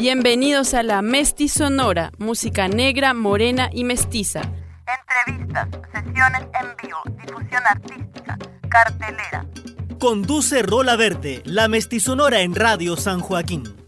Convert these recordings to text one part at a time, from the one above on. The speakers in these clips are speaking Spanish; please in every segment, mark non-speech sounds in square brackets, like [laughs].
Bienvenidos a la Mesti Sonora, música negra, morena y mestiza. Entrevistas, sesiones en vivo, difusión artística, cartelera. Conduce Rola Verde, la Sonora en Radio San Joaquín.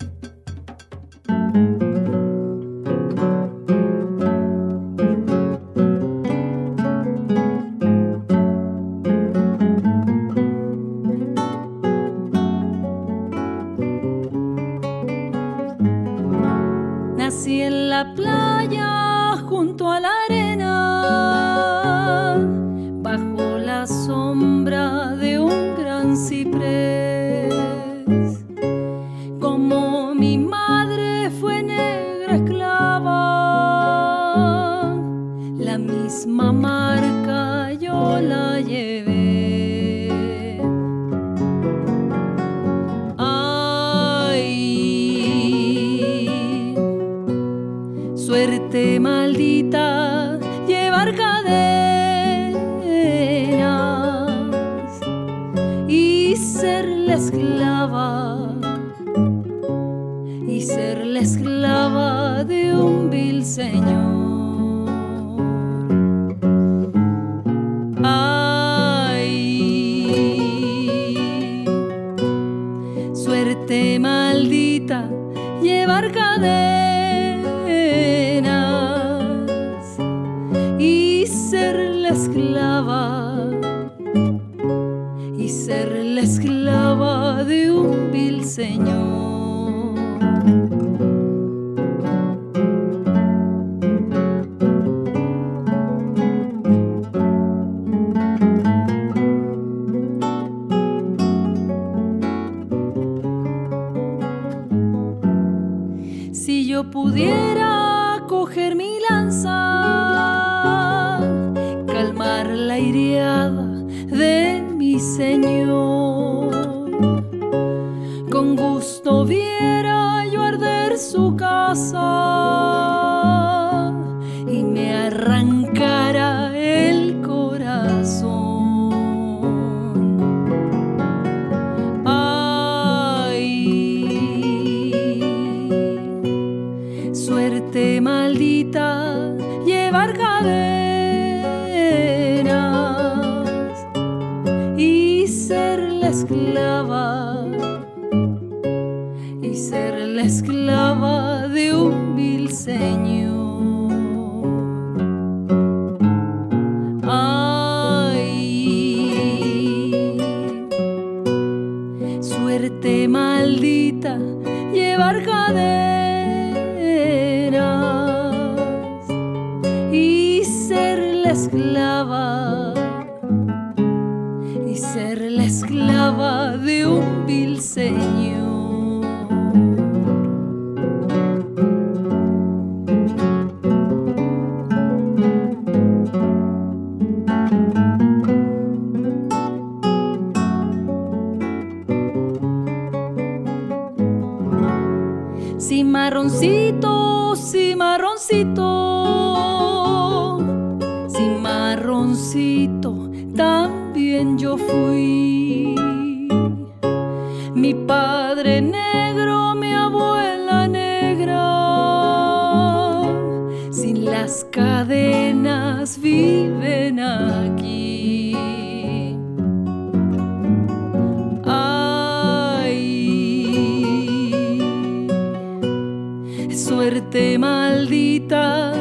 marroncito también yo fui. Mi padre negro, mi abuela negra, sin las cadenas viven aquí. Ay, suerte maldita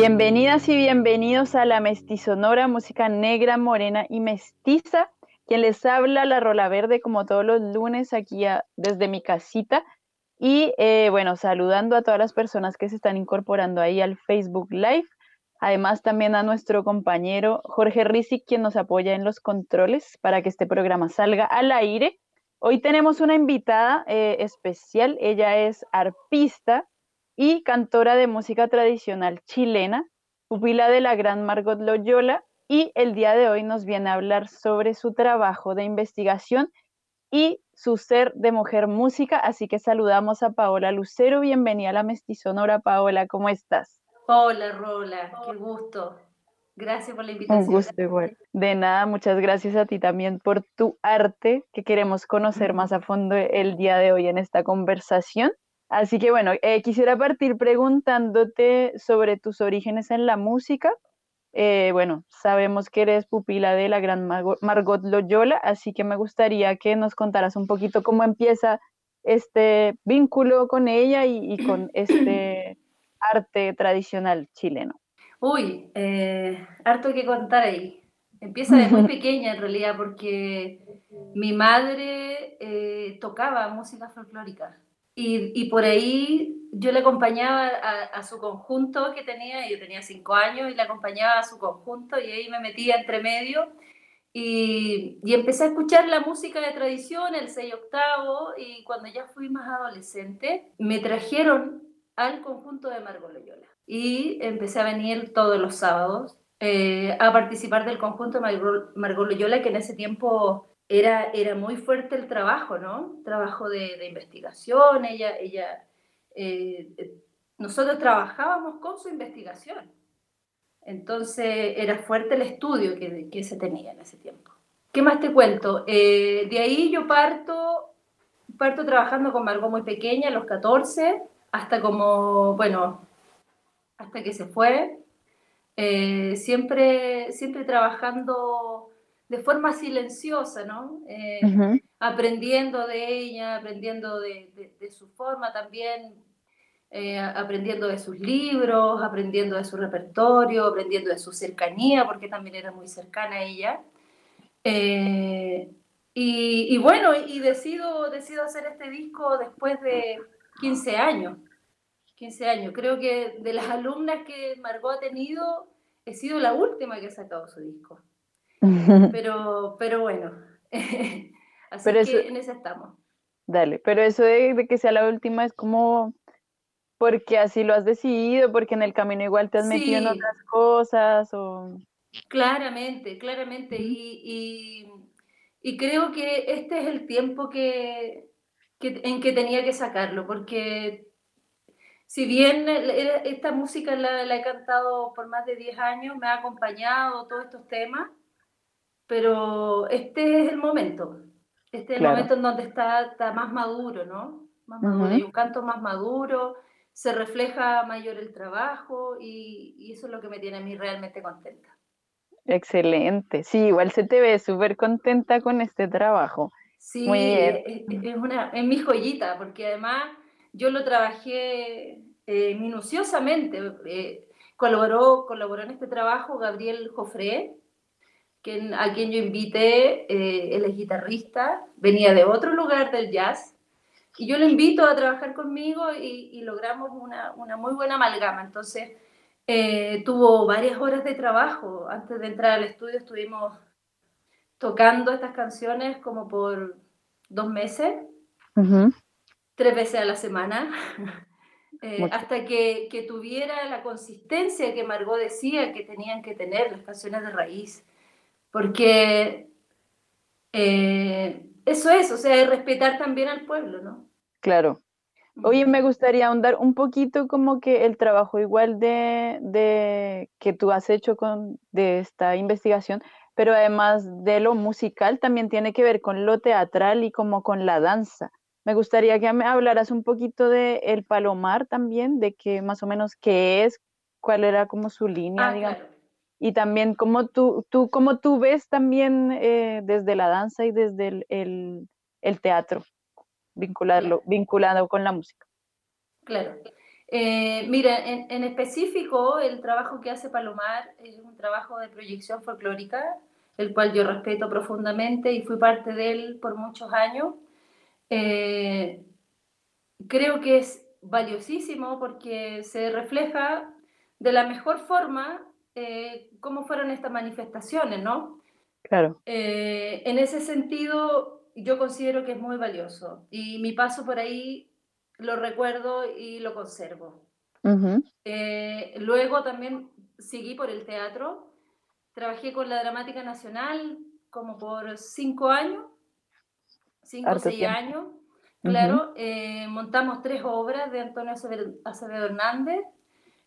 Bienvenidas y bienvenidos a la Mestizonora, música negra, morena y mestiza. Quien les habla, la Rola Verde, como todos los lunes, aquí desde mi casita. Y eh, bueno, saludando a todas las personas que se están incorporando ahí al Facebook Live. Además, también a nuestro compañero Jorge Rizzi, quien nos apoya en los controles para que este programa salga al aire. Hoy tenemos una invitada eh, especial. Ella es arpista y cantora de música tradicional chilena, pupila de la gran Margot Loyola, y el día de hoy nos viene a hablar sobre su trabajo de investigación y su ser de mujer música. Así que saludamos a Paola Lucero. Bienvenida a la Mestizonora, Paola. ¿Cómo estás? Hola, Rola, qué gusto. Gracias por la invitación. Un gusto igual. De nada, muchas gracias a ti también por tu arte, que queremos conocer más a fondo el día de hoy en esta conversación. Así que bueno, eh, quisiera partir preguntándote sobre tus orígenes en la música. Eh, bueno, sabemos que eres pupila de la gran Margot Loyola, así que me gustaría que nos contaras un poquito cómo empieza este vínculo con ella y con [clears throat] este arte tradicional chileno? Uy, eh, harto que contar ahí. Empieza de muy pequeña en realidad porque mi madre eh, tocaba música folclórica y, por ahí yo le acompañaba a, su conjunto que tenía, yo tenía cinco años y le acompañaba a su conjunto y ahí me metía entre medio y, y, empecé a escuchar la música de tradición, el 6 octavo, y cuando ya fui más adolescente, me trajeron al conjunto de Margot Loyola. Y empecé a venir todos los sábados eh, a participar del conjunto de Margot Loyola, que en ese tiempo era, era muy fuerte el trabajo, ¿no? Trabajo de, investigación, ella, ella, eh, nosotros trabajábamos con su investigación. Entonces era fuerte el estudio que, que se tenía en ese tiempo. ¿Qué más te cuento? Eh, de ahí yo parto, parto trabajando con Margot muy pequeña, a los 14, hasta como, bueno, hasta que se fue, eh, siempre, siempre trabajando de forma silenciosa, ¿no? Eh, aprendiendo de ella, aprendiendo de, su forma también, eh, aprendiendo de sus libros, aprendiendo de su repertorio, aprendiendo de su cercanía, porque también era muy cercana a ella. Y, y, bueno, y decido, decido hacer este disco después de 15 años. 15 años. Creo que de las alumnas que Margot ha tenido, he sido la última que ha sacado su disco. [laughs] Pero, pero bueno, [laughs] así que en eso estamos. Dale, pero eso de, que sea la última es como porque así lo has decidido, porque en el camino igual te has metido en otras cosas o... Claramente, claramente. y, y, creo que este es el tiempo que, en que tenía que sacarlo, porque si bien esta música la, he cantado por más de 10 años, me ha acompañado todos estos temas, pero este es el momento. Este es el momento en donde está, está, más maduro, ¿no? Más maduro. Hay un canto más maduro, se refleja mayor el trabajo y, y, eso es lo que me tiene a mí realmente contenta. Excelente. Sí, igual se te ve súper contenta con este trabajo. Sí, Es, una, es mi joyita, porque además yo lo trabajé eh, minuciosamente. Eh, colaboró, colaboró en este trabajo Gabriel Jofré, quien, a quien yo invité, eh, él es guitarrista, venía de otro lugar del jazz, y yo lo invito a trabajar conmigo y, y logramos una, una, muy buena amalgama. Entonces, tuvo varias horas de trabajo. Antes de entrar al estudio estuvimos tocando estas canciones como por dos meses, tres veces a la semana, [laughs] eh, hasta que, que, tuviera la consistencia que Margot decía que tenían que tener las canciones de raíz. Porque eh, eso es, o sea, respetar también al pueblo, ¿no? Claro. Oye, me gustaría ahondar un poquito como que el trabajo igual de, de que tú has hecho con de esta investigación, pero además de lo musical también tiene que ver con lo teatral y como con la danza. Me gustaría que me hablaras un poquito de El Palomar también, de qué más o menos qué es, cuál era como su línea, ah, digamos. Y también cómo tú, tú, cómo tú ves también eh, desde la danza y desde el, el, teatro, vincularlo, vinculado con la música. Claro. Eh, mira, en, en, específico, el trabajo que hace Palomar es un trabajo de proyección folclórica el cual yo respeto profundamente y fui parte de él por muchos años. Eh, creo que es valiosísimo porque se refleja de la mejor forma eh, cómo fueron estas manifestaciones, ¿no? Claro. Eh, en ese sentido, yo considero que es muy valioso y mi paso por ahí lo recuerdo y lo conservo. Eh, luego también seguí por el teatro, trabajé con la Dramática Nacional como por cinco años, cinco o seis años, claro, eh, montamos tres obras de Antonio Acevedo Hernández,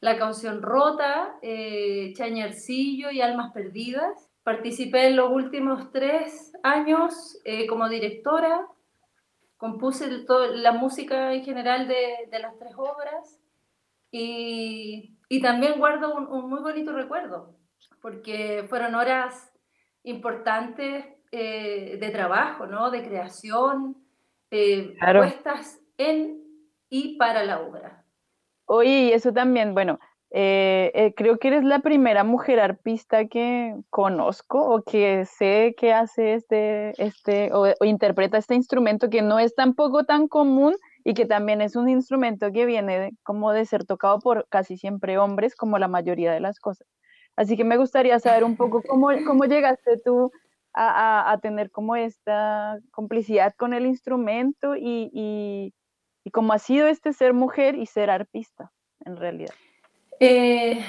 La canción rota, eh, Chañarcillo y Almas Perdidas. Participé en los últimos tres años eh, como directora, compuse la música en general de, de las tres obras y, y también guardo un, muy bonito recuerdo, porque fueron horas importantes eh, de trabajo, ¿no? de creación, eh, puestas en y para la obra. Oye, y eso también, bueno, eh, eh, creo que eres la primera mujer arpista que conozco o que sé que hace este, este o, interpreta este instrumento que no es tampoco tan común y que también es un instrumento que viene como de ser tocado por casi siempre hombres, como la mayoría de las cosas. Así que me gustaría saber un poco cómo, cómo llegaste tú a, tener como esta complicidad con el instrumento y, y, cómo ha sido este ser mujer y ser arpista, en realidad. Eh,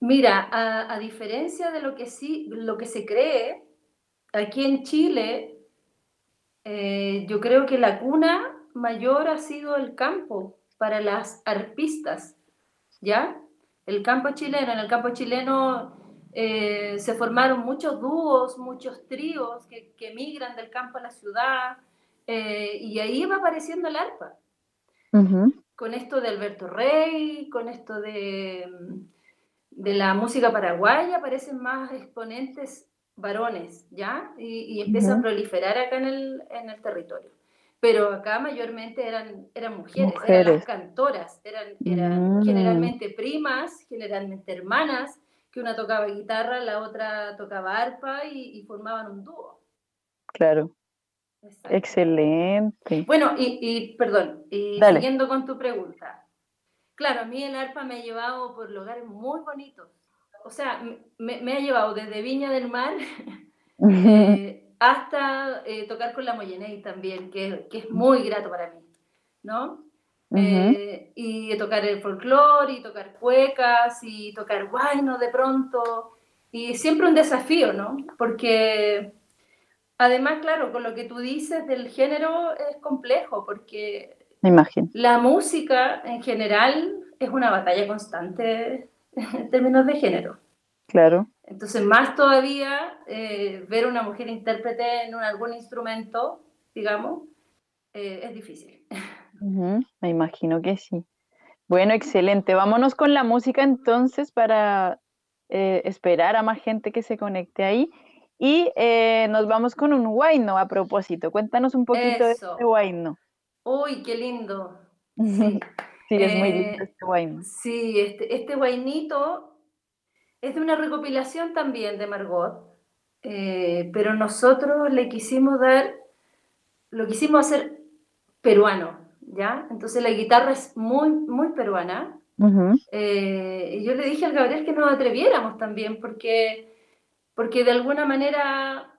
mira, a, a, diferencia de lo que, sí, lo que se cree, aquí en Chile, eh, yo creo que la cuna mayor ha sido el campo para las arpistas, ¿ya? El campo chileno, en el campo chileno eh, se formaron muchos dúos, muchos tríos que, que migran del campo a la ciudad, eh, y ahí va apareciendo el arpa. Uh -huh. Con esto de Alberto Rey, con esto de, de la música paraguaya, aparecen más exponentes varones, ¿ya? Y, y empieza uh -huh. a proliferar acá en el, en el territorio pero acá mayormente eran, eran mujeres, mujeres. eran las cantoras, eran, eran mm. generalmente primas, generalmente hermanas, que una tocaba guitarra, la otra tocaba arpa y, y formaban un dúo. Claro. Exacto. Excelente. Bueno, y, y perdón, y Dale. siguiendo con tu pregunta. Claro, a mí el arpa me ha llevado por lugares muy bonitos. O sea, me, me ha llevado desde Viña del Mar [laughs] eh, hasta eh, tocar con la Moyenei también, que, que, es muy grato para mí, ¿no? Uh -huh. eh, y tocar el folclore, y tocar cuecas, y tocar guayno de pronto, y siempre un desafío, ¿no? Porque además, claro, con lo que tú dices del género es complejo, porque la música en general es una batalla constante en términos de género. Claro. Entonces, más todavía, eh, ver una mujer intérprete en un, algún instrumento, digamos, eh, es difícil. Uh -huh. Me imagino que sí. Bueno, excelente. Vámonos con la música entonces para eh, esperar a más gente que se conecte ahí. Y eh, nos vamos con un guayno a propósito. Cuéntanos un poquito Eso. de este guayno. Uy, qué lindo. [laughs] Sí, sí es muy lindo este guayno. Sí, este, este guainito es de una recopilación también de Margot, eh, pero nosotros le quisimos dar, lo quisimos hacer peruano, ¿ya? Entonces la guitarra es muy, muy peruana. Uh -huh. eh, y yo le dije al Gabriel que nos atreviéramos también, porque, porque de alguna manera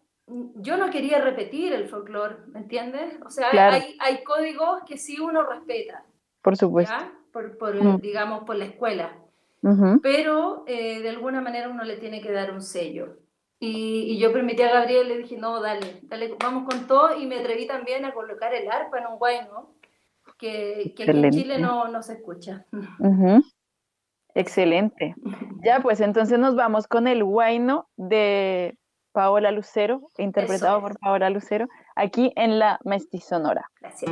yo no quería repetir el folclore, ¿me entiendes? O sea, claro. hay, hay, códigos que sí uno respeta. Por supuesto. ¿ya? Por, por -huh. digamos, por la escuela. Uh -huh. Pero eh, de alguna manera uno le tiene que dar un sello. Y, y, yo permití a Gabriel, le dije, no, dale, dale, vamos con todo. Y me atreví también a colocar el arpa en un guayno, que, que aquí en Chile no, no se escucha. Uh -huh. Excelente. Ya, pues entonces nos vamos con el guayno de Paola Lucero, interpretado por Paola Lucero, aquí en la Mestizonora. Gracias.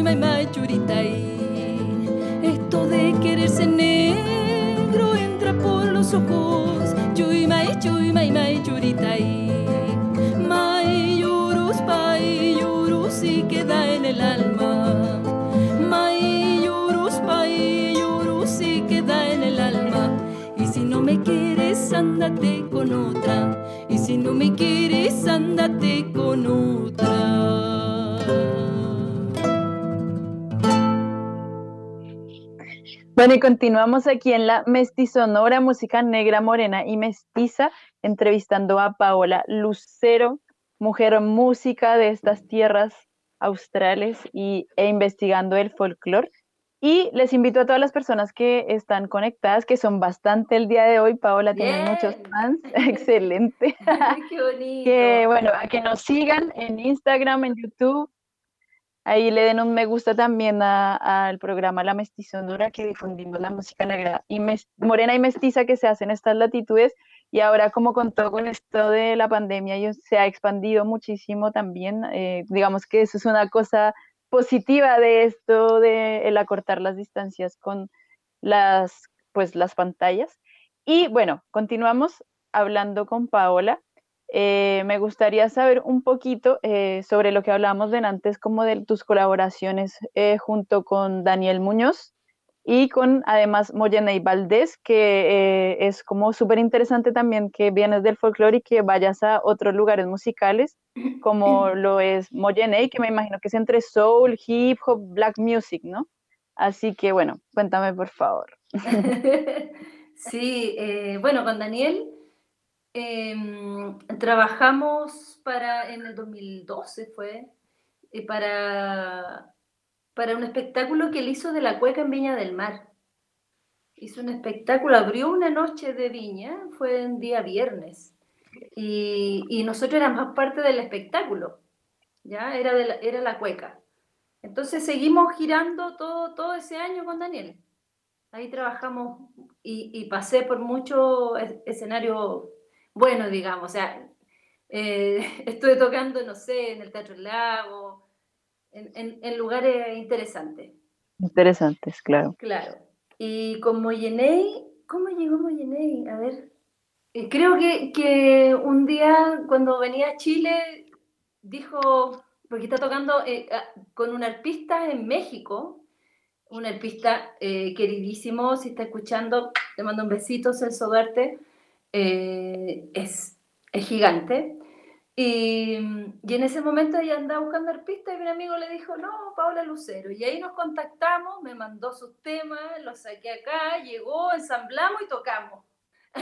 y Esto de quererse negro entra por los ojos. Chuy mai chuy mai mai churitai. Mai yurus pai yurus y queda en el alma. Mai yurus pai yurus y queda en el alma. Y si no me quieres, ándate con otra. Y si no me quieres, ándate con otra. Bueno, y continuamos aquí en la Mestizonora, música negra, morena y mestiza, entrevistando a Paola Lucero, mujer música de estas tierras australes y, e investigando el folclore. Y les invito a todas las personas que están conectadas, que son bastante el día de hoy. Paola tiene muchos fans. [laughs] [laughs] Excelente. Qué bonito. que bueno, a que nos sigan en Instagram, en YouTube, Ahí le den un me gusta también al programa La Mestizonura que difundimos la música negra y morena y mestiza que se hace en estas latitudes. Y ahora, como contó con esto de la pandemia, se ha expandido muchísimo también. Eh, digamos que eso es una cosa positiva de esto, de el acortar las distancias con las, pues, las pantallas. Y bueno, continuamos hablando con Paola. Eh, me gustaría saber un poquito eh, sobre lo que hablábamos de antes, como de tus colaboraciones eh, junto con Daniel Muñoz y con además Moyenei Valdés, que es como súper interesante también que vienes del folclore y que vayas a otros lugares musicales, como [clears throat] lo es Moyenei, que me imagino que es entre soul, hip hop, black music, ¿no? Así que bueno, cuéntame por favor. [laughs] sí, bueno, con Daniel Em, trabajamos para, en el 2012 fue, eh, para, para un espectáculo que él hizo de la cueca en Viña del Mar. Hizo un espectáculo, abrió una noche de viña, fue un día viernes, y, y nosotros éramos parte del espectáculo, ¿ya? Era, la, era la cueca. Entonces seguimos girando todo, todo ese año con Daniel. Ahí trabajamos y, y pasé por muchos escenarios bueno, digamos, o sea, eh, [laughs] estuve tocando, no sé, en el Teatro del Lago, en, lugares interesantes. Interesantes, claro. Claro. Y con Moyenei, ¿cómo llegó Moyenei? A ver. Eh, creo que, que un día cuando venía a Chile dijo, porque está tocando eh, con un arpista en México, un arpista eh, queridísimo, si está escuchando, le mando un besito, Celso Duarte, es, es gigante. Y, y, en ese momento ella andaba buscando arpistas y mi amigo le dijo, no, Paula Lucero. Y ahí nos contactamos, me mandó sus temas, los saqué acá, llegó, ensamblamos y tocamos.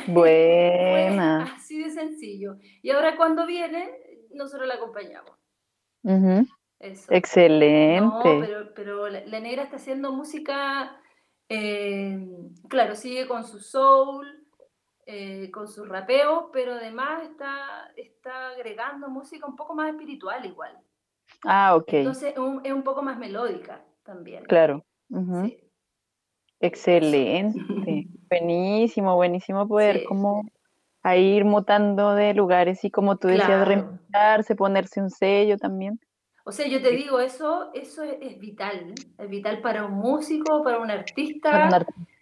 Buena. [laughs] así de sencillo. Y ahora cuando viene, nosotros la acompañamos. Excelente. No, pero, pero la, negra está haciendo música, eh, claro, sigue con su soul, eh, con su rapeo, pero además está, está agregando música un poco más espiritual igual. Ah, ok. Entonces es un poco más melódica también. Claro. Excelente. [laughs] buenísimo, buenísimo poder como a ir mutando de lugares y como tú decías, reinventarse, ponerse un sello también. O sea, yo te digo, eso, eso es, vital, es vital para un músico, para un artista,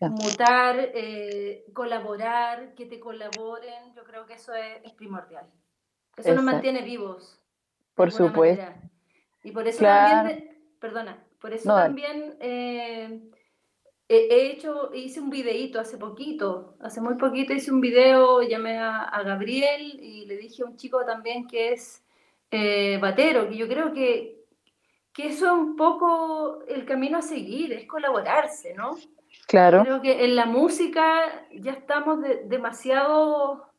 mutar, eh, colaborar, que te colaboren, yo creo que eso es, primordial. Eso nos mantiene vivos. Por supuesto. Y por eso también, perdona, por eso también eh, he hecho, hice un videíto hace poquito, hace muy poquito hice un video, llamé a, Gabriel y le dije a un chico también que es eh, batero, que yo creo que, que eso es un poco el camino a seguir, es colaborarse, ¿no? Claro. Creo que en la música ya estamos demasiado,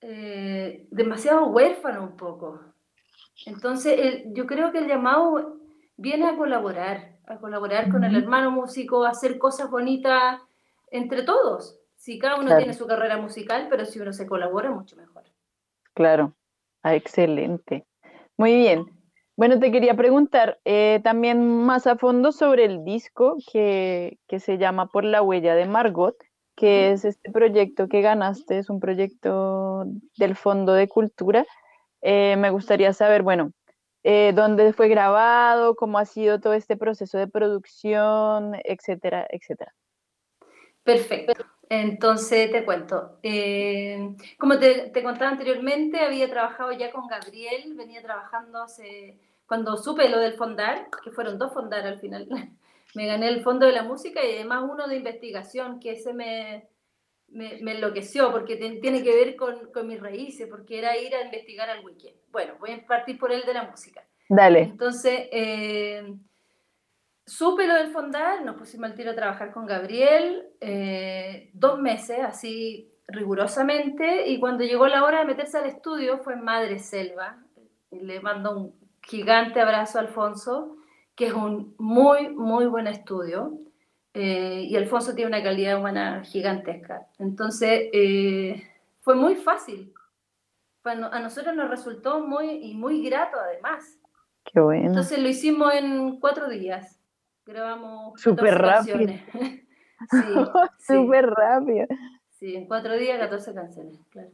eh, demasiado huérfano un poco. Entonces, yo creo que el llamado viene a colaborar, a colaborar con el hermano músico, a hacer cosas bonitas entre todos. Si cada uno tiene su carrera musical, pero si uno se colabora, mucho mejor. Claro, ah, excelente. Muy bien. Bueno, te quería preguntar eh, también más a fondo sobre el disco que, se llama Por la huella de Margot, que es este proyecto que ganaste, es un proyecto del Fondo de Cultura. Eh, me gustaría saber, bueno, eh, dónde fue grabado, cómo ha sido todo este proceso de producción, etcétera, etcétera. Perfecto. Entonces te cuento. Eh, como te, contaba anteriormente, había trabajado ya con Gabriel, venía trabajando hace, cuando supe lo del fondar, que fueron dos fondar al final, [laughs] me gané el fondo de la música y además uno de investigación, que ese me, me, enloqueció porque tiene que ver con, con, mis raíces, porque era ir a investigar al weekend. Bueno, voy a partir por el de la música. Dale. Entonces, eh, supe lo del fondar, nos pusimos al tiro a trabajar con Gabriel, eh, dos meses, así rigurosamente, y cuando llegó la hora de meterse al estudio fue Madre Selva. Le mando un gigante abrazo a Alfonso, que es un muy, muy buen estudio. Eh, y Alfonso tiene una calidad humana gigantesca. Entonces, eh, fue muy fácil. a nosotros nos resultó muy, y muy grato además. Qué bueno. Entonces lo hicimos en cuatro días. Grabamos. Súper rápido. [laughs] sí, Súper rápido. Sí, en cuatro días 14 canciones, claro.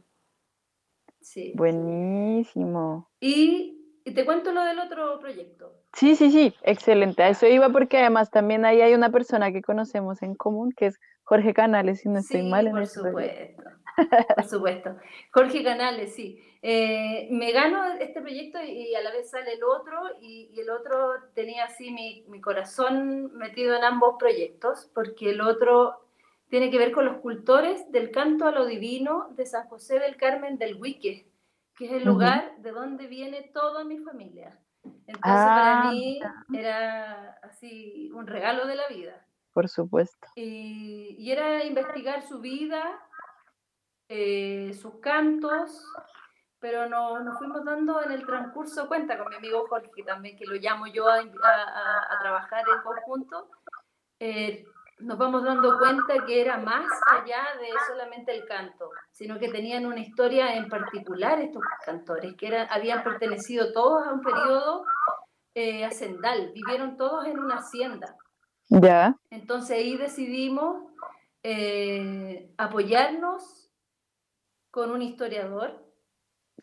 Sí. Buenísimo. Y, y te cuento lo del otro proyecto. Sí, sí, sí, excelente. A eso iba porque además también ahí hay una persona que conocemos en común, que es Jorge Canales, si no estoy mal. En por supuesto, [laughs] por supuesto. Jorge Canales, sí. Eh, me gano este proyecto y, a la vez sale el otro, y, el otro tenía así mi, mi, corazón metido en ambos proyectos, porque el otro tiene que ver con los cultores del canto a lo divino de San José del Carmen del Huique, que es el lugar de donde viene toda mi familia. Entonces para ah, mí era así un regalo de la vida. Por supuesto. Y, era investigar su vida, eh, sus cantos, pero no, nos fuimos dando en el transcurso cuenta con mi amigo Jorge, también que lo llamo yo a, a, trabajar en conjunto. Eh, nos vamos dando cuenta que era más allá de solamente el canto, sino que tenían una historia en particular estos cantores, que eran, habían pertenecido todos a un periodo eh, hacendal, vivieron todos en una hacienda. Ya. Entonces ahí decidimos eh, apoyarnos con un historiador,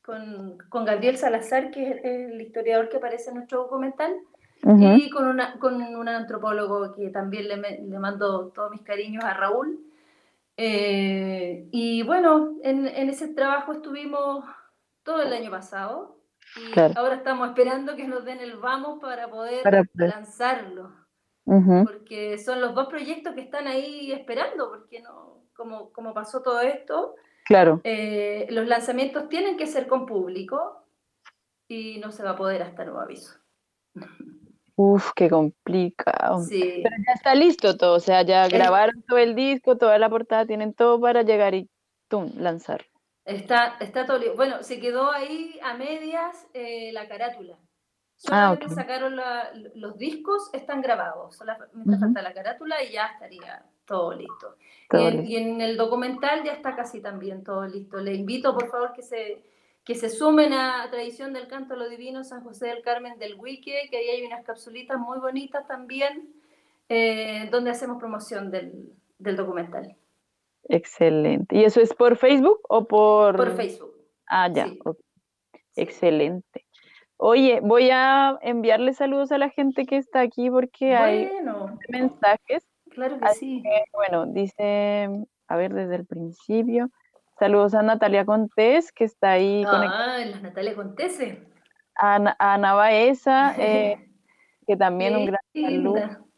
con, con, Gabriel Salazar, que es el historiador que aparece en nuestro documental, y con, una, con un antropólogo que también le, le, mando todos mis cariños a Raúl. Eh, y bueno, en, en, ese trabajo estuvimos todo el año pasado y ahora estamos esperando que nos den el vamos para poder, lanzarlo. Porque son los dos proyectos que están ahí esperando, porque no, como, como pasó todo esto, claro. Eh, los lanzamientos tienen que ser con público y no se va a poder hasta nuevo aviso. Uf, qué complicado. Sí. Pero ya está listo todo, o sea, ya grabaron todo el disco, toda la portada, tienen todo para llegar y tum, lanzar. Está, está todo Bueno, se quedó ahí a medias eh, la carátula. Ah, Solamente sacaron los discos, están grabados. Solamente falta la carátula y ya estaría todo listo. y, en, el documental ya está casi también todo listo. Le invito, por favor, que se, que se sumen a Tradición del Canto a lo Divino San José del Carmen del Wiki, que ahí hay unas capsulitas muy bonitas también, eh, donde hacemos promoción del, del documental. Excelente. ¿Y eso es por Facebook o por...? Por Facebook. Ah, ya. Excelente. Oye, voy a enviarle saludos a la gente que está aquí porque hay mensajes. Claro que sí. bueno, dice, a ver, desde el principio. Saludos a Natalia Contés, que está ahí. Ah, la Natalia Contés. A, a Ana Baeza, eh, [laughs] que también un gran saludo.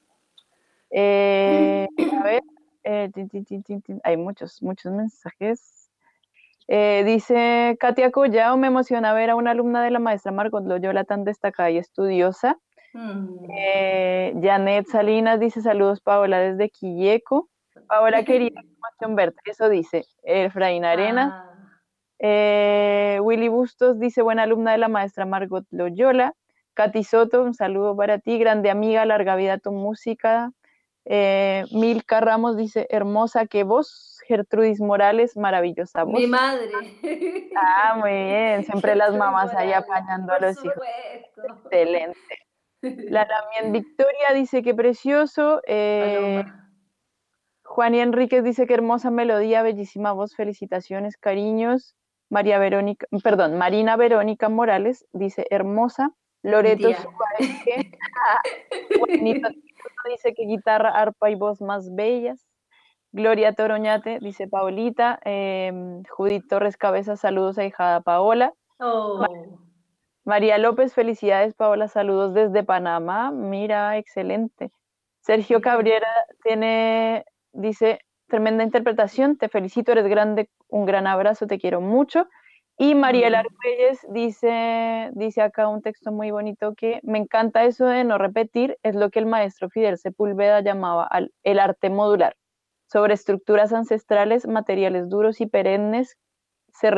Eh, a [laughs] ver, eh, hay muchos, muchos mensajes. Eh, dice Katia Collao, me emociona ver a una alumna de la maestra Margot Loyola tan destacada y estudiosa. Mm. Eh, Janet Salinas dice saludos Paola desde Quilleco. Paola quería información verde, eso dice Efraín Arena. Ah. Willy Bustos dice buena alumna de la maestra Margot Loyola. Katy Soto, un saludo para ti, grande amiga, larga vida tu música. Eh, Milka Ramos dice, hermosa que vos, Gertrudis Morales, maravillosa voz. Mi madre. Ah, muy bien, siempre las mamás ahí apañando a los hijos. Excelente. La [laughs] también Victoria dice que precioso. Eh, Juan y Enríquez dice que hermosa melodía, bellísima voz, felicitaciones, cariños. María Verónica, perdón, Marina Verónica Morales dice hermosa. Loreto Suárez, [laughs] dice que guitarra, arpa y voz más bellas. Gloria Toroñate, dice Paolita. Em, Judith Torres Cabeza, saludos a hijada Paola. Oh. María López, felicidades Paola, saludos desde Panamá. Mira, excelente. Sergio Cabrera tiene, dice, tremenda interpretación, te felicito, eres grande, un gran abrazo, te quiero mucho. Y Mariela Argüelles dice, dice acá un texto muy bonito que me encanta eso de no repetir, es lo que el maestro Fidel Sepúlveda llamaba el arte modular, sobre estructuras ancestrales, materiales duros y perennes, se,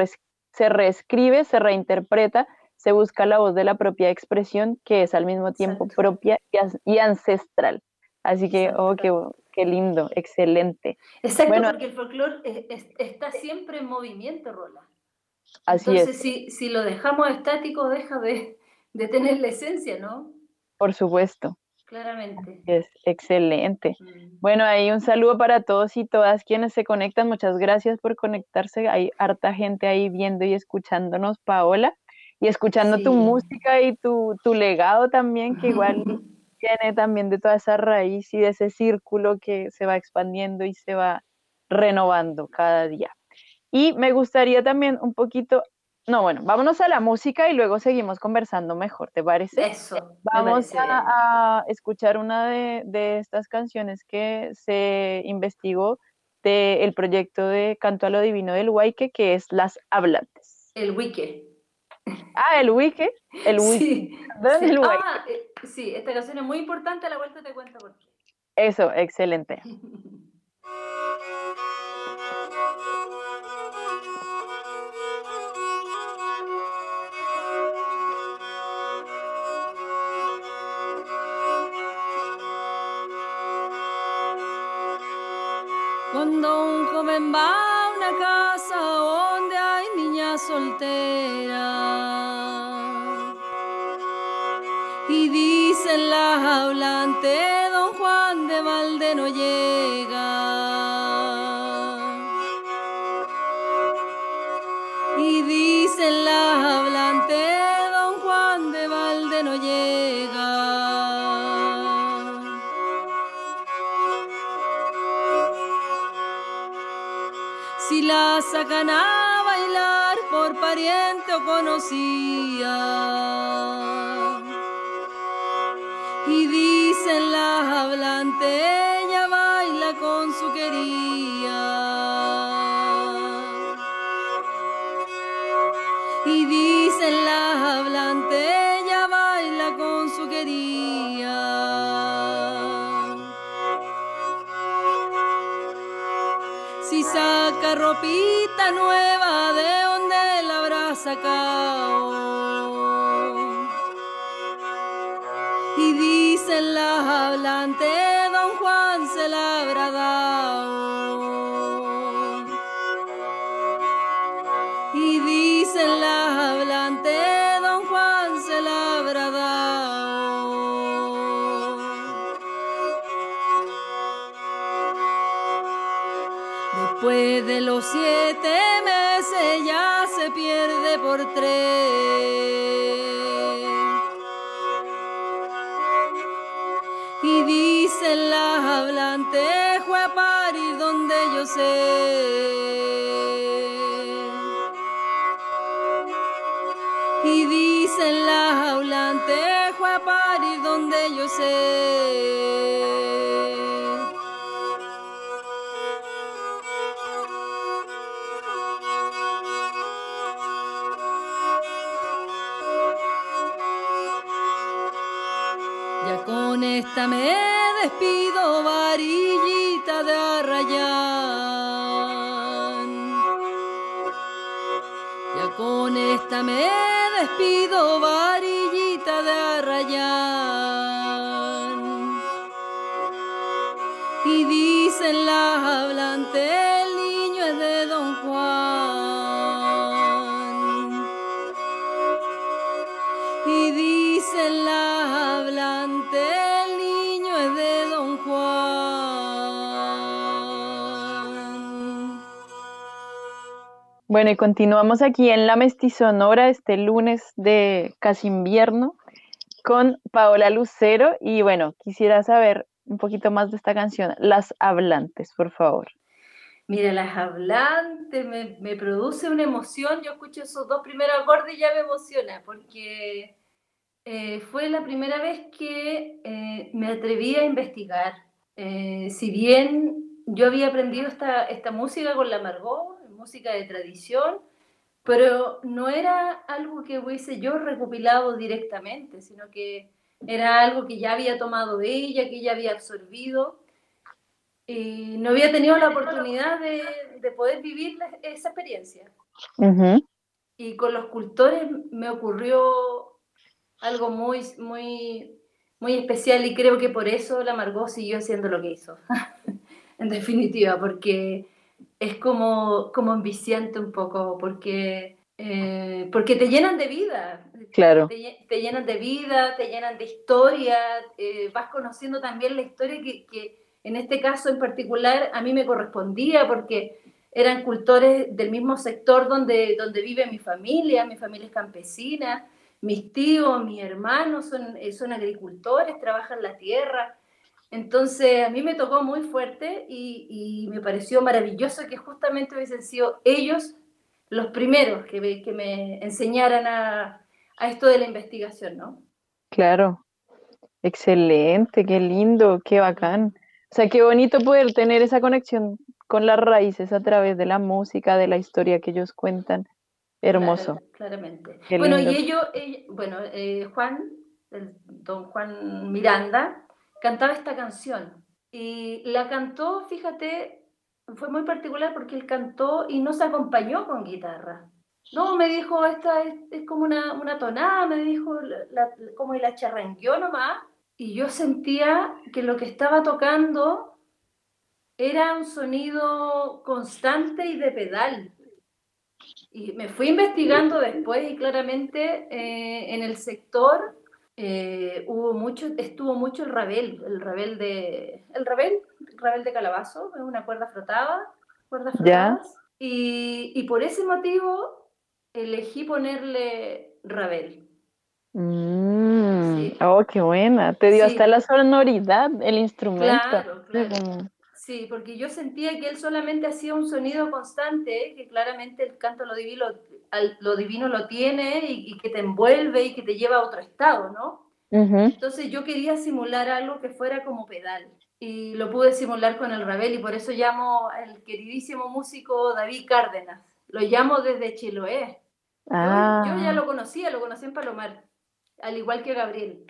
se reescribe, se reinterpreta, se busca la voz de la propia expresión que es al mismo tiempo propia y, ancestral. Así que, oh, qué, qué, lindo, excelente. Exacto, porque el folclore está siempre en movimiento, Rola. Entonces, Si, si lo dejamos estático, deja de, tener la esencia, ¿no? Por supuesto. Claramente. Es excelente. Mm. Bueno, ahí un saludo para todos y todas quienes se conectan. Muchas gracias por conectarse. Hay harta gente ahí viendo y escuchándonos, Paola, y escuchando tu música y tu, tu legado también, que igual [laughs] tiene también de toda esa raíz y de ese círculo que se va expandiendo y se va renovando cada día. Y me gustaría también un poquito, no, bueno, vámonos a la música y luego seguimos conversando mejor, ¿te parece? Eso. Vamos a, escuchar una de, estas canciones que se investigó del proyecto de Canto a lo Divino del Huayque, que es Las Hablantes. El Huique. Ah, el Huique. El Sí. El ah, eh, sí, esta canción es muy importante, a la vuelta te cuento por qué. Eso, excelente. [laughs] Cuando un joven va una casa donde hay niñas solteras y dicen las hablantes, don Juan de Valde no llega. Y dicen las sacan a bailar por pariente o conocía. Y dicen las hablantes, ella baila con su quería. Y dicen las hablantes, ella baila con su quería. Si saca ropita nueva, ¿de dónde la habrá sacado? Y dicen las hablantes, fue a París donde yo sé. Y dicen las hablantes, fue a París donde yo sé. Me despido, varillita de Arrayán. Ya con esta me despido, varillita de Arrayán. Y dicen las hablantes, el niño es de Don Juan. Y dicen las hablantes, Bueno, y continuamos aquí en La Mestizonora este lunes de casi invierno con Paola Lucero. Y bueno, quisiera saber un poquito más de esta canción, Las Hablantes, por favor. Mira, las hablantes me, produce una emoción. Yo escucho esos dos primeros acordes y ya me emociona, porque eh, fue la primera vez que eh, me atreví a investigar. Eh, si bien yo había aprendido esta, esta música con la Margot, música de tradición, pero no era algo que hubiese yo recopilado directamente, sino que era algo que ya había tomado ella, que ella había absorbido. Y no había tenido la oportunidad de, de poder vivir la- esa experiencia. Y con los cultores me ocurrió algo muy, muy, muy especial y creo que por eso la Margot siguió haciendo lo que hizo. [laughs] en definitiva, porque es como, como enviciante un poco, porque, eh, porque te llenan de vida. Claro. Te, lle- te llenan de vida, te llenan de historia, eh, vas conociendo también la historia que, que en este caso en particular a mí me correspondía porque eran cultores del mismo sector donde, donde vive mi familia, mi familia es campesina, mis tíos, mis hermanos son, eh, son agricultores, trabajan la tierra. Entonces a mí me tocó muy fuerte y, y me pareció maravilloso que justamente hubiesen sido ellos los primeros que me, que me enseñaran a, a esto de la investigación, ¿no? Claro. Excelente, qué lindo, qué bacán. O sea, qué bonito poder tener esa conexión con las raíces a través de la música, de la historia que ellos cuentan. Hermoso. Claro, claramente. Bueno, y ellos, ellos- bueno, eh, Juan, el don Juan Miranda, cantaba esta canción. Y la cantó, fíjate, fue muy particular porque él cantó y no se acompañó con guitarra. No, me dijo, esta es, como una, una tonada, me dijo, la, la- como y la charranqueó nomás. Y yo sentía que lo que estaba tocando era un sonido constante y de pedal. Y me fui investigando después y claramente eh, en el sector eh, hubo mucho, estuvo mucho el rabel, el rabel de, el rabel, el rabel de calabazo, es una cuerda frotada, cuerdas frotadas. Y, y por ese motivo elegí ponerle rabel. Mm, Sí. Oh, qué buena. Te dio Sí. hasta la sonoridad, el instrumento. Claro, claro. Sí, porque yo sentía que él solamente hacía un sonido constante, que claramente el canto lo divino lo, divino lo tiene y, que te envuelve y que te lleva a otro estado, ¿no? Entonces yo quería simular algo que fuera como pedal y lo pude simular con el Ravel y por eso llamo al queridísimo músico David Cárdenas. Lo llamo desde Chiloé. Ah. Yo, ya lo conocía, lo conocí en Palomar, al igual que Gabriel.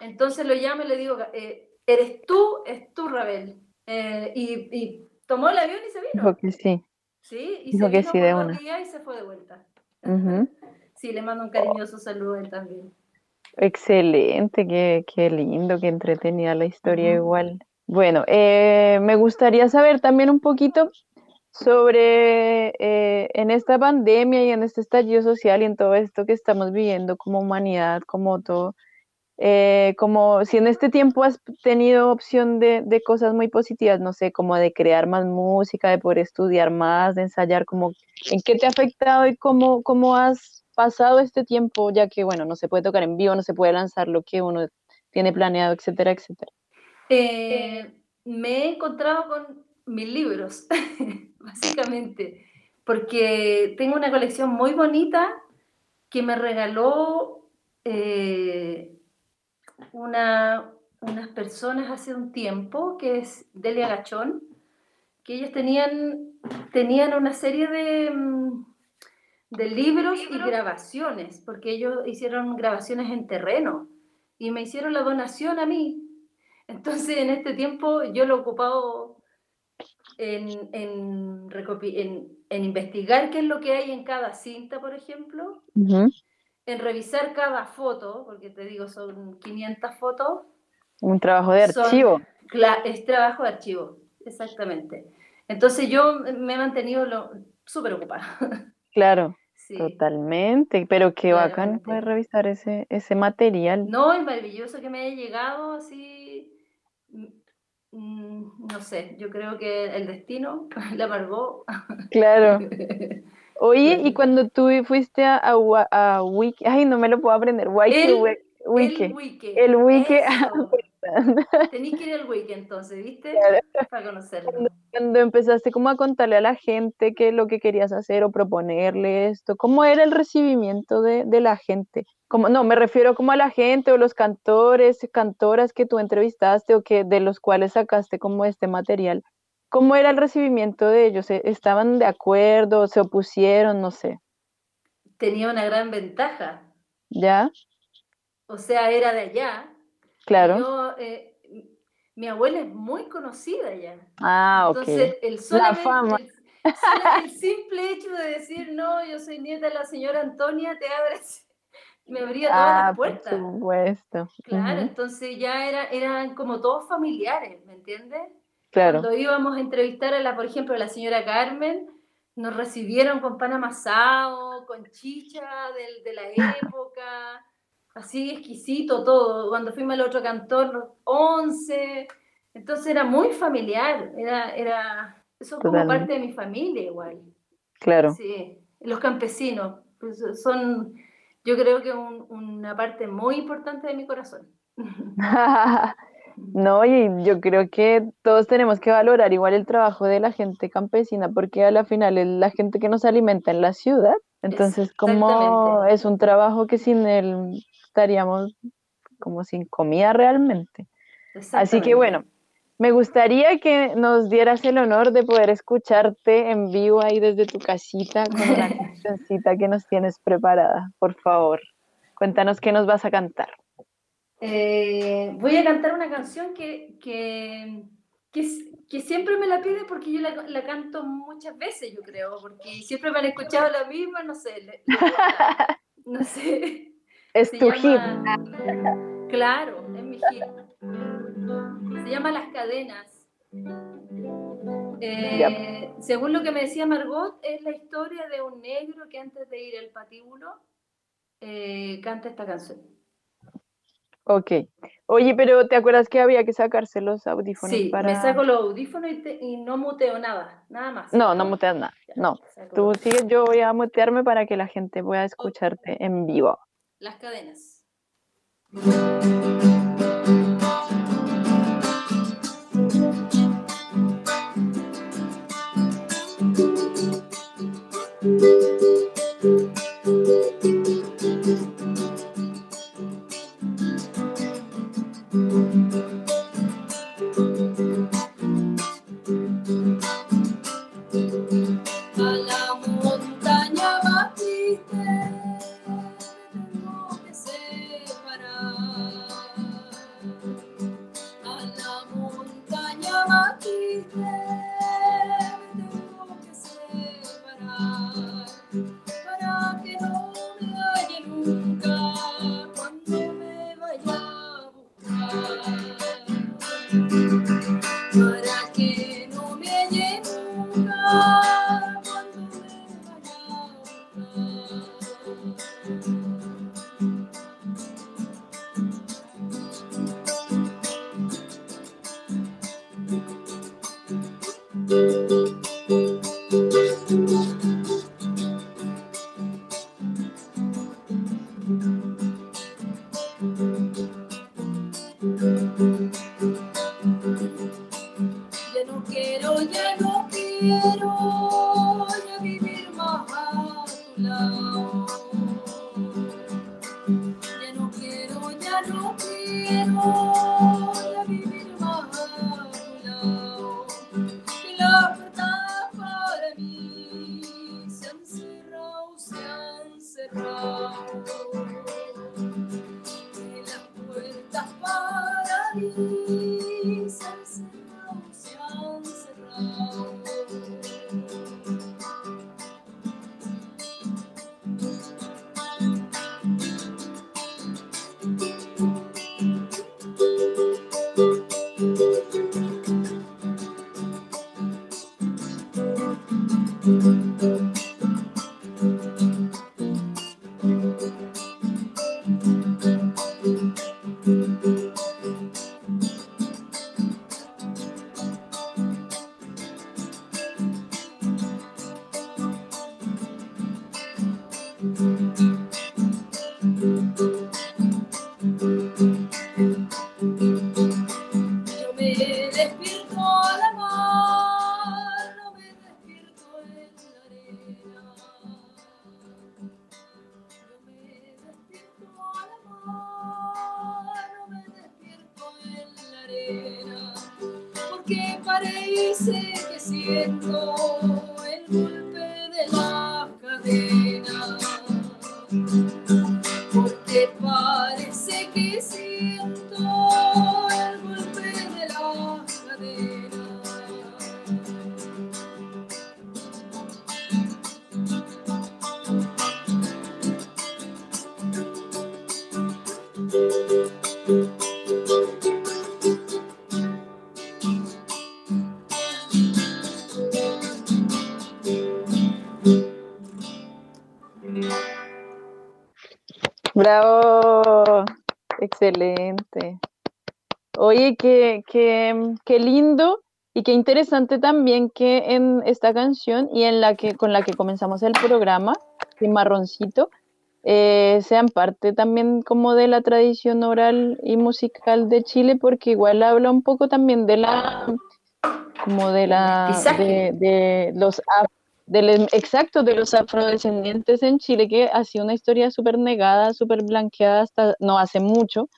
Entonces lo llamo y le digo, eh, eres tú, es tú Ravel. Eh, y, tomó el avión y se vino. Sí. Sí, y Dijo se que vino sí de una. y se fue de vuelta. Ujú. Sí, le mando un cariñoso saludo a él también. Excelente, qué, qué lindo, qué entretenida la historia igual. Bueno, eh, me gustaría saber también un poquito sobre eh, en esta pandemia y en este estallido social y en todo esto que estamos viviendo como humanidad, como todo, eh, como si en este tiempo has tenido opción de, de cosas muy positivas, no sé, como de crear más música, de poder estudiar más, de ensayar, como en qué te ha afectado y cómo, cómo has pasado este tiempo, ya que, bueno, no se puede tocar en vivo, no se puede lanzar lo que uno tiene planeado, etcétera, etcétera. Eh, me he encontrado con mis libros, [laughs] básicamente, porque tengo una colección muy bonita que me regaló eh, una, unas personas hace un tiempo, que es Delia Gachón, que ellos tenían, tenían una serie de, mm, de libros y grabaciones, porque ellos hicieron grabaciones en terreno y me hicieron la donación a mí. Entonces, en este tiempo yo lo he ocupado en, en, recopi- en- en investigar qué es lo que hay en cada cinta, por ejemplo. En revisar cada foto, porque te digo, son 500 fotos. Un trabajo de Son- archivo. Es trabajo de archivo, exactamente. Entonces yo me he mantenido súper ocupada. [laughs] Claro, Sí. totalmente. Pero qué bacán poder revisar ese, ese material. No, es maravilloso que me haya llegado así, mm, mm, no sé, yo creo que el destino [laughs] la amargó. Claro. [laughs] Oye, y cuando tú fuiste a, a, a Wiki, ay, no me lo puedo aprender, Wiki, Wiki. El wiki. El [laughs] wiki, Eso. Tenís que ir al wiki entonces, ¿viste? Claro. Para conocerlo. Cuando empezaste como a contarle a la gente qué es lo que querías hacer o proponerle esto, ¿cómo era el recibimiento de, de la gente? Como, no, me refiero como a la gente o los cantores, cantoras que tú entrevistaste o que de los cuales sacaste como este material. ¿Cómo era el recibimiento de ellos? ¿E- ¿Estaban de acuerdo? ¿Se opusieron? No sé. Tenía una gran ventaja. ¿Ya? O sea, era de allá. Claro. Yo, eh, mi abuela es muy conocida allá. Ah, ok. Entonces, el, solamente- fama. el- simple hecho de decir, no, yo soy nieta de la señora Antonia, te abre, me abría todas Ah, las por puertas. supuesto. Claro, entonces ya era, eran como todos familiares, ¿me entiendes? Claro. Cuando íbamos a entrevistar a la, por ejemplo, a la señora Carmen, nos recibieron con pan amasado, con chicha del- de, la época, así exquisito todo. Cuando fuimos al otro cantor, los 11, entonces era muy familiar, era, era, eso es como parte de mi familia igual. Claro. Sí, los campesinos pues, son, yo creo que un- una parte muy importante de mi corazón. [laughs] No, y yo creo que todos tenemos que valorar igual el trabajo de la gente campesina, porque a la final es la gente que nos alimenta en la ciudad. Entonces, como es un trabajo que sin él estaríamos como sin comida realmente. Así que bueno, me gustaría que nos dieras el honor de poder escucharte en vivo ahí desde tu casita con una [laughs] cancioncita que nos tienes preparada. Por favor, cuéntanos qué nos vas a cantar. Eh, voy a cantar una canción que, que, que, siempre me la pide porque yo la, la canto muchas veces, yo creo, porque siempre me han escuchado la misma, no sé, [laughs] no sé. Es Se tu hit. Claro, es mi hit. Se llama Las Cadenas. Eh, según lo que me decía Margot, es la historia de un negro que antes de ir al patíbulo eh, canta esta canción. Ok. Oye, pero ¿te acuerdas que había que sacarse los audífonos Sí, para...? me saco los audífonos y, te- y no muteo nada, nada más. No, no muteas nada. Ya, No. Tú sigues, yo voy a mutearme para que la gente pueda escucharte en vivo. Las cadenas. [laughs] love. Bravo, excelente. Oye, qué, qué, qué lindo y qué interesante también que en esta canción y en la que con la que comenzamos el programa, de Marroncito, eh, sean parte también como de la tradición oral y musical de Chile, porque igual habla un poco también de la como de la de, de los del, exacto, de los afrodescendientes en Chile, que ha sido una historia súper negada, súper blanqueada hasta no hace mucho.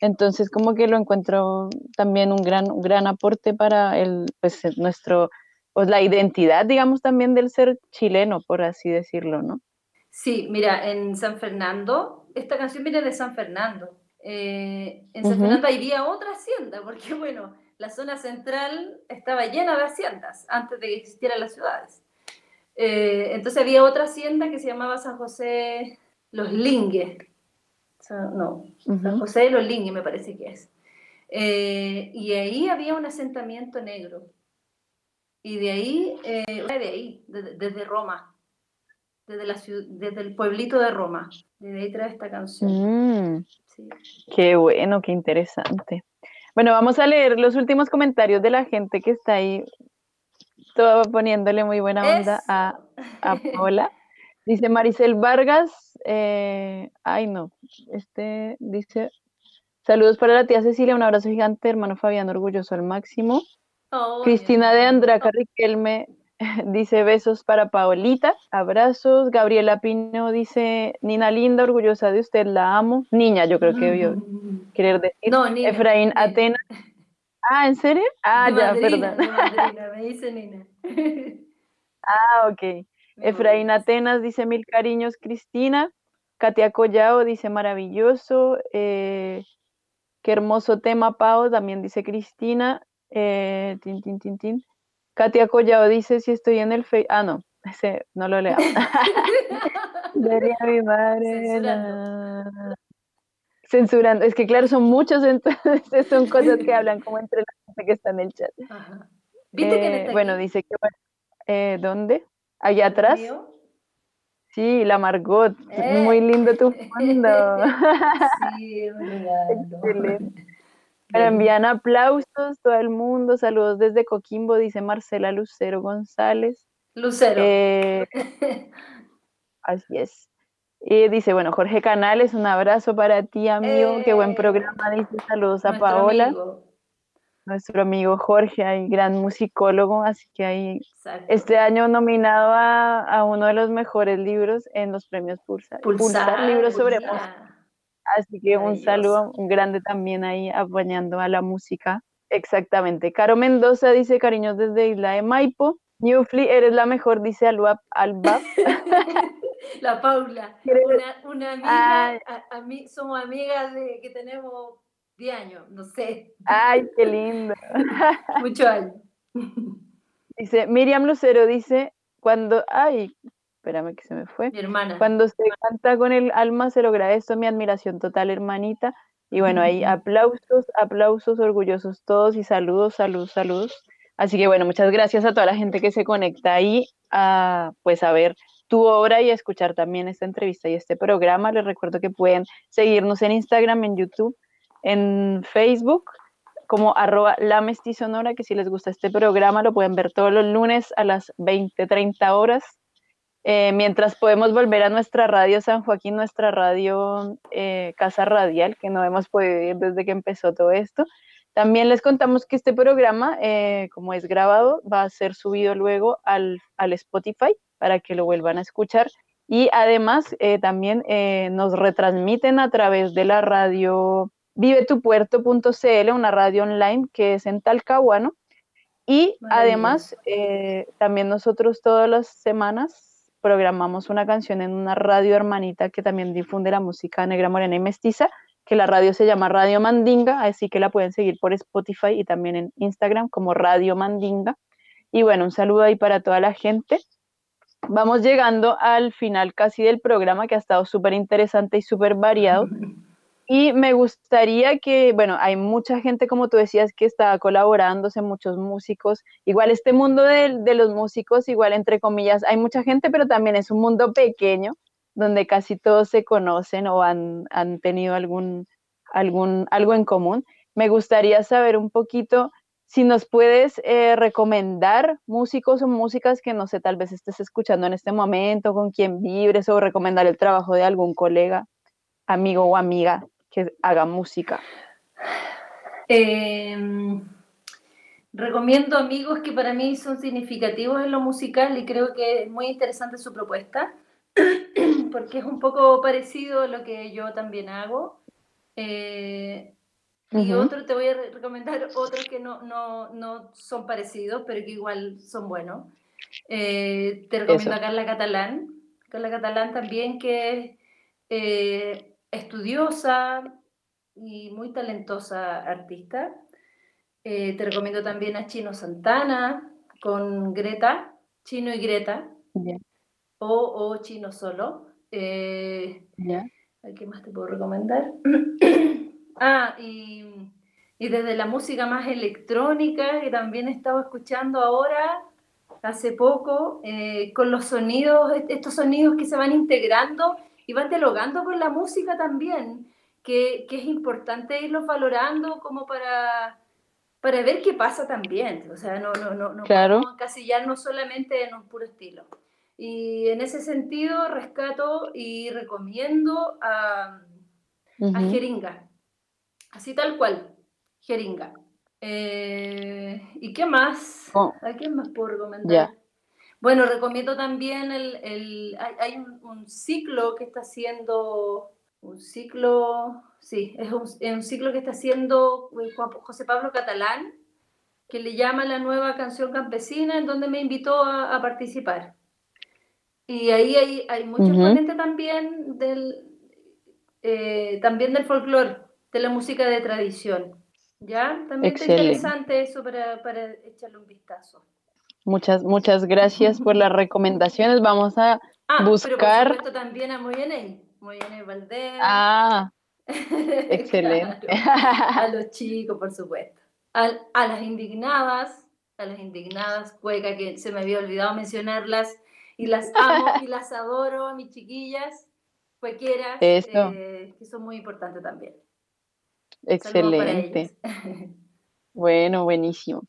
Entonces, como que lo encuentro también un gran, gran aporte para el, pues, nuestro, pues, la identidad, digamos, también del ser chileno, por así decirlo, ¿no? Sí, mira, en San Fernando, esta canción viene de San Fernando. Eh, en San Fernando iría otra hacienda, porque bueno, la zona central estaba llena de haciendas antes de que existieran las ciudades. Eh, entonces había otra hacienda que se llamaba San José Los Lingues. no, San José de Los Lingues me parece que es. Eh, y ahí había un asentamiento negro. Y de ahí, eh, de ahí, desde Roma, desde, la desde el pueblito de Roma. De ahí trae esta canción. Mm. Qué bueno, qué interesante. Bueno, vamos a leer los últimos comentarios de la gente que está ahí todo poniéndole muy buena onda a, a [laughs] Paola. Dice Maricel Vargas, eh, ay no, este dice, saludos para la tía Cecilia, un abrazo gigante, hermano Fabián, orgulloso al máximo. Cristina de Andraca Riquelme [laughs] dice besos para Paolita, abrazos. Gabriela Pino dice, Nina linda, orgullosa de usted, la amo. Niña, yo creo que debió querer decir. No, Efraín Atena Ah, ¿en serio? Ah, ya, perdón. [laughs] me dice Nina. ah, ok. Efraín Atenas dice mil cariños, Cristina. Katia Collao dice maravilloso. Eh, qué hermoso tema, Pau, también dice Cristina. Eh, tin, tin, tin, tin. Katia Collao dice si estoy en el Facebook. Ah, no, ese no lo leo. [laughs] [laughs] Vería mi madre. Censurando. Es que claro, son muchos, [laughs] entonces son cosas que hablan como entre la gente que está en el chat. Ajá. ¿Viste quién Eh, está bueno, dice que eh, ¿dónde? Allá atrás. ¿Mío? Sí, la Margot. Eh. Muy lindo tu fondo. [laughs] Sí. [laughs] Excelente. Pero envían aplausos todo el mundo. Saludos desde Coquimbo, dice Marcela Lucero González. Lucero. Eh, así es. Y dice, bueno, Jorge Canales, un abrazo para ti, amigo. Qué buen Eh, programa. Dice saludos a Paola, amigo. nuestro amigo Jorge, ahí, gran musicólogo. Así que ahí, Exacto. este año nominado a, a uno de los mejores libros en los premios Pulsar. Pulsar, libros sobre Pulsar. música. Así que un saludo un grande también ahí apoyando a la música. Exactamente. Caro Mendoza dice cariños desde Isla de Maipo. Newfly, eres la mejor, dice Albab. Albab. [laughs] [laughs] La Paula, ¿Quieres- una, una amiga, a mí, somos amigas de que tenemos 10 años, no sé, Ay, qué lindo. [laughs] muchos años. [laughs] Dice Miriam Lucero, dice, cuando, ay, espérame que se me fue. Mi hermana. Cuando se canta con el alma, se logra esto, mi admiración total, hermanita. Y bueno, ahí aplausos, aplausos, orgullosos todos y saludos, saludos, saludos. Así que bueno, muchas gracias a toda la gente que se conecta ahí a pues a ver tu obra y escuchar también esta entrevista y este programa. Les recuerdo que pueden seguirnos en Instagram, en YouTube, en Facebook, como arroba la mestizonora, que si les gusta este programa lo pueden ver todos los lunes a las 20, 30 horas. Eh, mientras podemos volver a nuestra radio San Joaquín, nuestra radio eh, Casa Radial, que no hemos podido ir desde que empezó todo esto. También les contamos que este programa, eh, como es grabado, va a ser subido luego al, al Spotify para que lo vuelvan a escuchar. Y además eh, también eh, nos retransmiten a través de la radio vivetupuerto.cl, una radio online que es en Talcahuano. Y además, eh, también nosotros todas las semanas programamos una canción en una radio hermanita que también difunde la música negra, morena y mestiza, que la radio se llama Radio Mandinga, así que la pueden seguir por Spotify y también en Instagram como Radio Mandinga. Y bueno, un saludo ahí para toda la gente. Vamos llegando al final casi del programa que ha estado súper interesante y súper variado. Y me gustaría que, bueno, hay mucha gente, como tú decías, que está colaborándose, muchos músicos. Igual este mundo de, de, los músicos, igual entre comillas, hay mucha gente, pero también es un mundo pequeño, donde casi todos se conocen o han, han tenido algún, algún, algo en común. Me gustaría saber un poquito si nos puedes eh, recomendar músicos o músicas que no sé, tal vez estés escuchando en este momento, con quien vibres o recomendar el trabajo de algún colega, amigo o amiga que haga música. Eh, recomiendo amigos que para mí son significativos en lo musical y creo que es muy interesante su propuesta [clears throat] porque es un poco parecido a lo que yo también hago. Eh, uh -huh. otro, te voy a recomendar otros que no, no, no, son parecidos, pero que igual son buenos. Eh, te recomiendo Eso. a Carla Catalán. Carla Catalán también, que es eh, estudiosa y muy talentosa artista. Eh, te recomiendo también a Chino Santana con Greta, Chino y Greta. Yeah. O, o, Chino solo. Yeah. ¿Qué más te puedo recomendar? [clears throat] Ah, y, y, desde la música más electrónica, que también he estado escuchando ahora, hace poco, eh, con los sonidos, estos sonidos que se van integrando y van dialogando con la música también, que, que es importante irlos valorando como para, para ver qué pasa también. O sea, no, no, no, no claro. podemos encasillarnos solamente en un puro estilo. Y en ese sentido, rescato y recomiendo a, uh -huh. a Jeringa. Así tal cual, jeringa. Eh, ¿Y qué más? Oh. ¿A quién más puedo recomendar? Yeah. Bueno, recomiendo también el... el hay, hay un, un, ciclo que está haciendo... Un ciclo... Sí, es un, es un ciclo que está haciendo José Pablo Catalán, que le llama la nueva canción campesina, en donde me invitó a, a participar. Y ahí hay, hay Ujú. exponente también del, eh, también del folclore, de la música de tradición. ¿Ya? También está interesante eso para, para echarle un vistazo. Muchas, muchas gracias por las recomendaciones. Vamos a Ah, pero Buscar- por supuesto también a Moyeney, Moyeney Valdés. Ah, [laughs] excelente. Claro, [laughs] a los chicos, por supuesto. A las indignadas, a las indignadas, cueca, que se me había olvidado mencionarlas, y las amo y las adoro, a mis chiquillas, cuequeras, Eso. eh, que son muy importantes también. Excelente. [laughs] Bueno, buenísimo.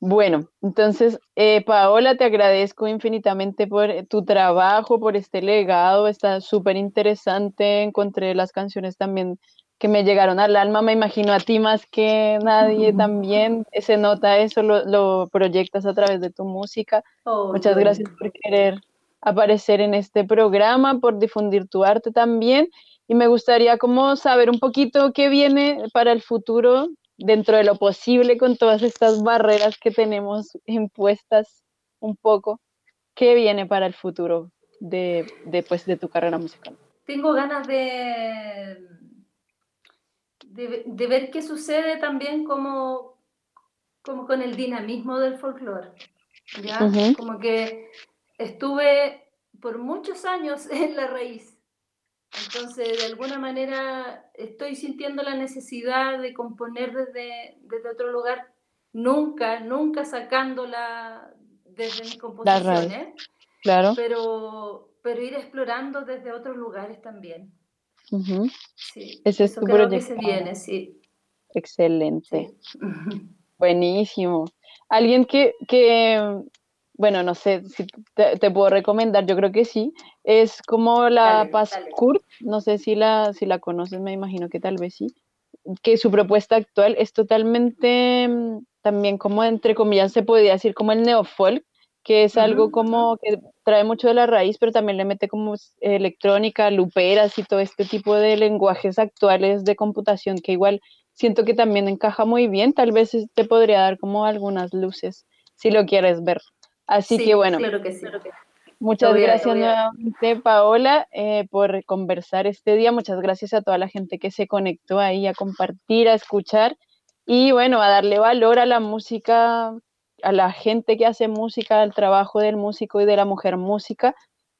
Bueno, entonces, eh, Paola, te agradezco infinitamente por eh, tu trabajo, por este legado. Está súper interesante. Encontré las canciones también que me llegaron al alma. Me imagino a ti más que nadie [laughs] también. Se nota eso, lo, lo proyectas a través de tu música. Oh, Muchas gracias por querer aparecer en este programa, por difundir tu arte también. Y me gustaría como saber un poquito qué viene para el futuro dentro de lo posible con todas estas barreras que tenemos impuestas un poco. ¿Qué viene para el futuro de, de, pues, de tu carrera musical? Tengo ganas de, de, de ver qué sucede también como, como con el dinamismo del folclore. ¿ya? Como que estuve por muchos años [laughs] en la raíz. Entonces, de alguna manera, estoy sintiendo la necesidad de componer desde, desde otro lugar, nunca, nunca sacándola desde mis composiciones, Claro. pero, pero ir explorando desde otros lugares también. Sí, Ese es tu creo que se proyecto viene, sí. Excelente. sí. [laughs] Buenísimo. Alguien que, que, bueno, no sé si te, te puedo recomendar, yo creo que sí, es como la. Kurt, no sé si la, si la conoces, me imagino que tal vez sí, que su propuesta actual es totalmente mm, también como entre comillas se podría decir como el neofolk, que es algo como que trae mucho de la raíz, pero también le mete como electrónica, luperas y todo este tipo de lenguajes actuales de computación que igual siento que también encaja muy bien, tal vez te podría dar como algunas luces si lo quieres ver. Así Sí, que bueno, claro que sí. muchas gracias a- nuevamente Paola eh, por conversar este día, muchas gracias a toda la gente que se conectó ahí a compartir, a escuchar. Y bueno, a darle valor a la música, a la gente que hace música, al trabajo del músico y de la mujer música.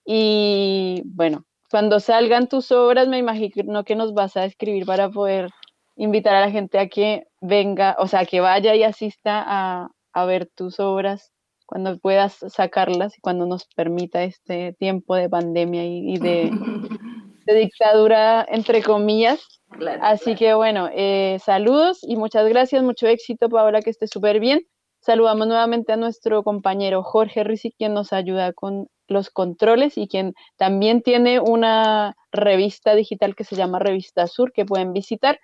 Y bueno, cuando salgan tus obras me imagino que nos vas a escribir para poder invitar a la gente a que venga, o sea, que vaya y asista a, a ver tus obras cuando puedas sacarlas y cuando nos permita este tiempo de pandemia y, y de, [laughs] de dictadura, entre comillas. Claro, Así claro. que bueno, eh, saludos y muchas gracias, mucho éxito, Paola, que esté súper bien. Saludamos nuevamente a nuestro compañero Jorge Rizzi, quien nos ayuda con los controles y quien también tiene una revista digital que se llama Revista Sur, que pueden visitar.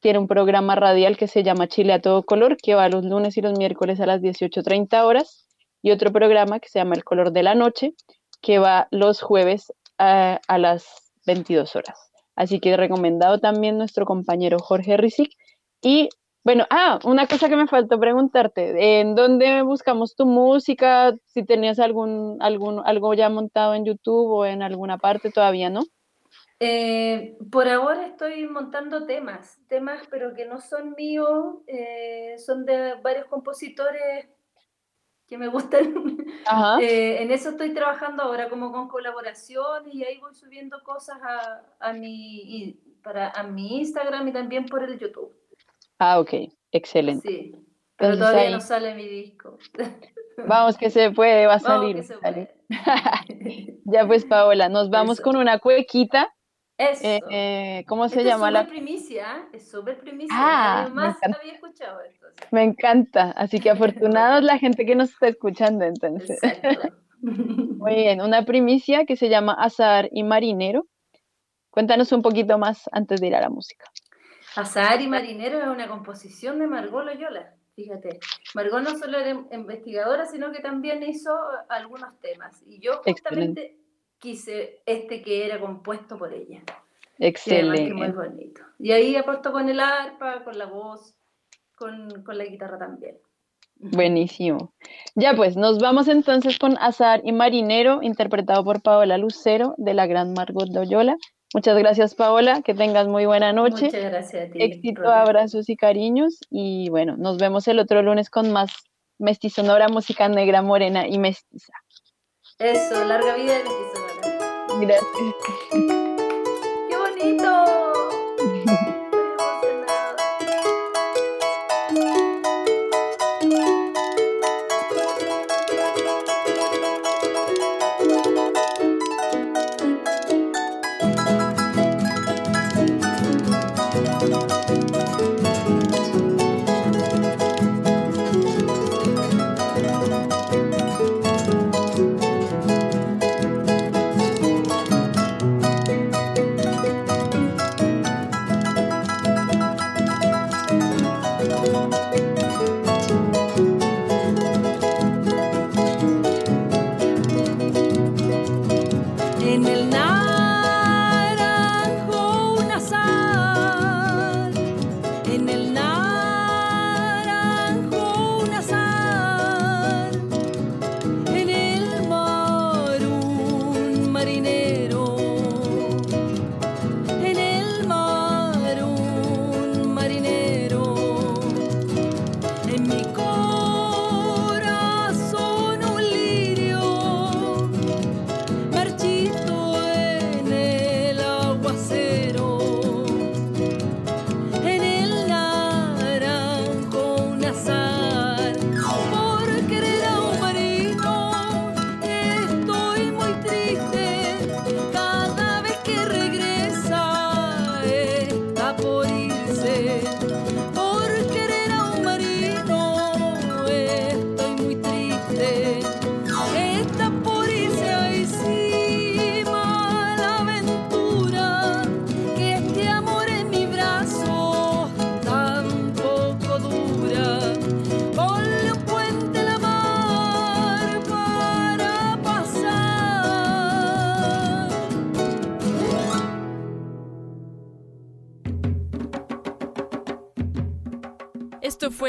Tiene un programa radial que se llama Chile a todo color, que va los lunes y los miércoles a las 18.30 horas, y otro programa que se llama El color de la noche, que va los jueves a, a las 22 horas. Así que recomendado también nuestro compañero Jorge Rizik. Y bueno, ah, una cosa que me faltó preguntarte, ¿en dónde buscamos tu música? Si tenías algún, algún, algo ya montado en YouTube o en alguna parte, todavía no. Eh, por ahora estoy montando temas, temas pero que no son míos, eh, son de varios compositores que me gustan. Ajá. [laughs] Eh, en eso estoy trabajando ahora como con colaboraciones y ahí voy subiendo cosas a, a, mi, para, a mi Instagram y también por el YouTube. Ah, ok, excelente. Sí, pero Entonces todavía ahí- no sale mi disco. [laughs] Vamos que se puede, va a Vamos salir. puede. [laughs] Ya pues, Paola, nos vamos Eso. con una cuequita. Eso. eh, eh, ¿Cómo se Esto llama es la...? súper primicia, es súper primicia. Ah, más encanta. había escuchado esto. sí. Me encanta, así que afortunados la [laughs] gente que nos está escuchando entonces. Exacto. [laughs] Muy bien, una primicia que se llama Azar y Marinero. Cuéntanos un poquito más antes de ir a la música. Azahar y Marinero es una composición de Margot Loyola. Fíjate, Margot no solo era investigadora, sino que también hizo algunos temas. Y yo justamente quise este que era compuesto por ella. Que es muy Excelente. bonito. Y ahí aporto con el arpa, con la voz, con, con la guitarra también. Buenísimo. Ya pues, nos vamos entonces con Azar y Marinero, interpretado por Paola Lucero de la gran Margot Doyola. Muchas gracias, Paola. Que tengas muy buena noche. Muchas gracias a ti. Éxito, abrazos y cariños. Y bueno, nos vemos el otro lunes con más Mestizonora, música negra, morena y mestiza. Eso, larga vida de Mestizonora. Gracias. ¡Qué bonito! [laughs]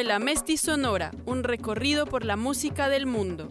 fue La Mesti Sonora, un recorrido por la música del mundo.